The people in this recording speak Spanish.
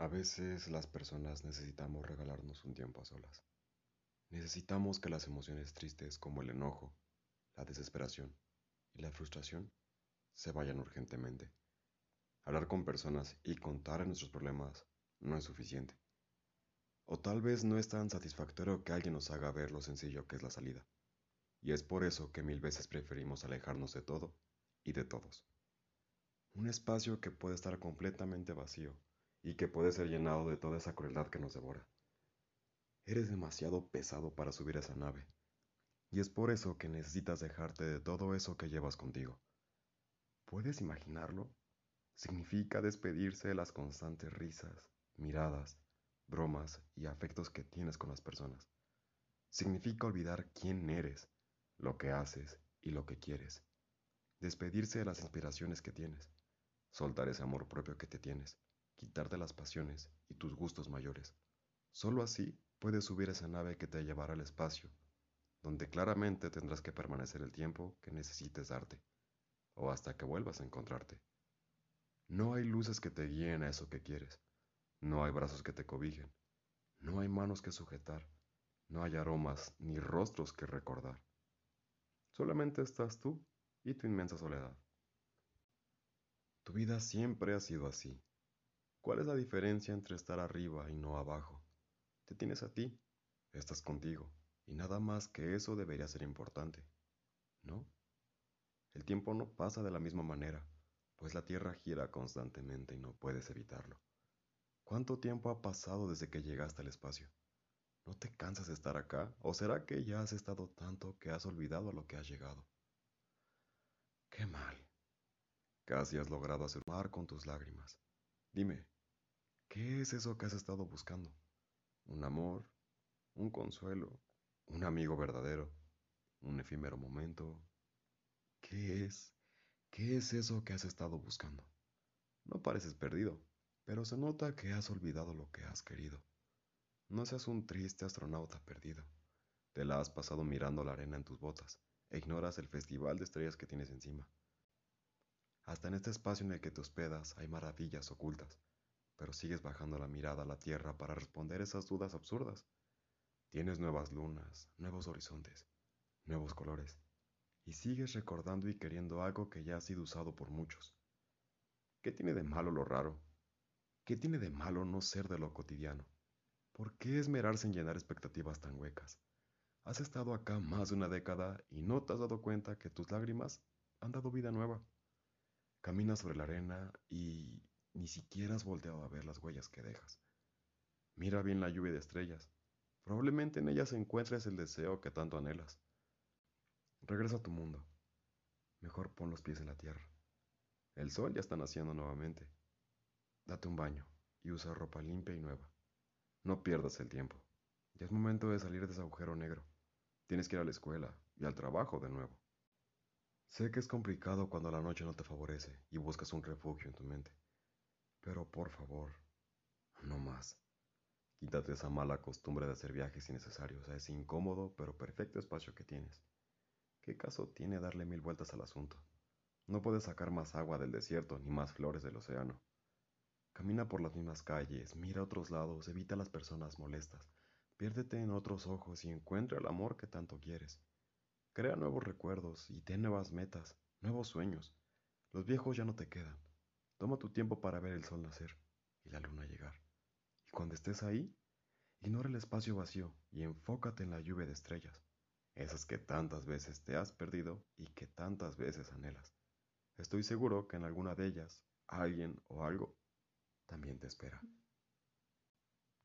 A veces las personas necesitamos regalarnos un tiempo a solas. Necesitamos que las emociones tristes como el enojo, la desesperación y la frustración se vayan urgentemente. Hablar con personas y contar nuestros problemas no es suficiente. O tal vez no es tan satisfactorio que alguien nos haga ver lo sencillo que es la salida. Y es por eso que mil veces preferimos alejarnos de todo y de todos. Un espacio que puede estar completamente vacío y que puede ser llenado de toda esa crueldad que nos devora. Eres demasiado pesado para subir a esa nave, y es por eso que necesitas dejarte de todo eso que llevas contigo. ¿Puedes imaginarlo? Significa despedirse de las constantes risas, miradas, bromas y afectos que tienes con las personas. Significa olvidar quién eres, lo que haces y lo que quieres. Despedirse de las inspiraciones que tienes. Soltar ese amor propio que te tienes quitarte las pasiones y tus gustos mayores. Solo así puedes subir esa nave que te llevará al espacio, donde claramente tendrás que permanecer el tiempo que necesites darte, o hasta que vuelvas a encontrarte. No hay luces que te guíen a eso que quieres, no hay brazos que te cobijen, no hay manos que sujetar, no hay aromas ni rostros que recordar. Solamente estás tú y tu inmensa soledad. Tu vida siempre ha sido así, ¿Cuál es la diferencia entre estar arriba y no abajo? Te tienes a ti, estás contigo, y nada más que eso debería ser importante, ¿no? El tiempo no pasa de la misma manera, pues la Tierra gira constantemente y no puedes evitarlo. ¿Cuánto tiempo ha pasado desde que llegaste al espacio? ¿No te cansas de estar acá? ¿O será que ya has estado tanto que has olvidado a lo que has llegado? ¡Qué mal! Casi has logrado hacer mar con tus lágrimas. Dime, ¿Qué es eso que has estado buscando? ¿Un amor? ¿Un consuelo? ¿Un amigo verdadero? ¿Un efímero momento? ¿Qué es? ¿Qué es eso que has estado buscando? No pareces perdido, pero se nota que has olvidado lo que has querido. No seas un triste astronauta perdido. Te la has pasado mirando la arena en tus botas e ignoras el festival de estrellas que tienes encima. Hasta en este espacio en el que te hospedas hay maravillas ocultas pero sigues bajando la mirada a la tierra para responder esas dudas absurdas. Tienes nuevas lunas, nuevos horizontes, nuevos colores, y sigues recordando y queriendo algo que ya ha sido usado por muchos. ¿Qué tiene de malo lo raro? ¿Qué tiene de malo no ser de lo cotidiano? ¿Por qué esmerarse en llenar expectativas tan huecas? Has estado acá más de una década y no te has dado cuenta que tus lágrimas han dado vida nueva. Caminas sobre la arena y ni siquiera has volteado a ver las huellas que dejas. Mira bien la lluvia de estrellas. Probablemente en ellas encuentres el deseo que tanto anhelas. Regresa a tu mundo. Mejor pon los pies en la tierra. El sol ya está naciendo nuevamente. Date un baño y usa ropa limpia y nueva. No pierdas el tiempo. Ya es momento de salir de ese agujero negro. Tienes que ir a la escuela y al trabajo de nuevo. Sé que es complicado cuando la noche no te favorece y buscas un refugio en tu mente. Pero por favor, no más. Quítate esa mala costumbre de hacer viajes innecesarios a ese incómodo pero perfecto espacio que tienes. ¿Qué caso tiene darle mil vueltas al asunto? No puedes sacar más agua del desierto ni más flores del océano. Camina por las mismas calles, mira a otros lados, evita a las personas molestas, piérdete en otros ojos y encuentra el amor que tanto quieres. Crea nuevos recuerdos y ten nuevas metas, nuevos sueños. Los viejos ya no te quedan. Toma tu tiempo para ver el sol nacer y la luna llegar. Y cuando estés ahí, ignora el espacio vacío y enfócate en la lluvia de estrellas, esas que tantas veces te has perdido y que tantas veces anhelas. Estoy seguro que en alguna de ellas, alguien o algo también te espera.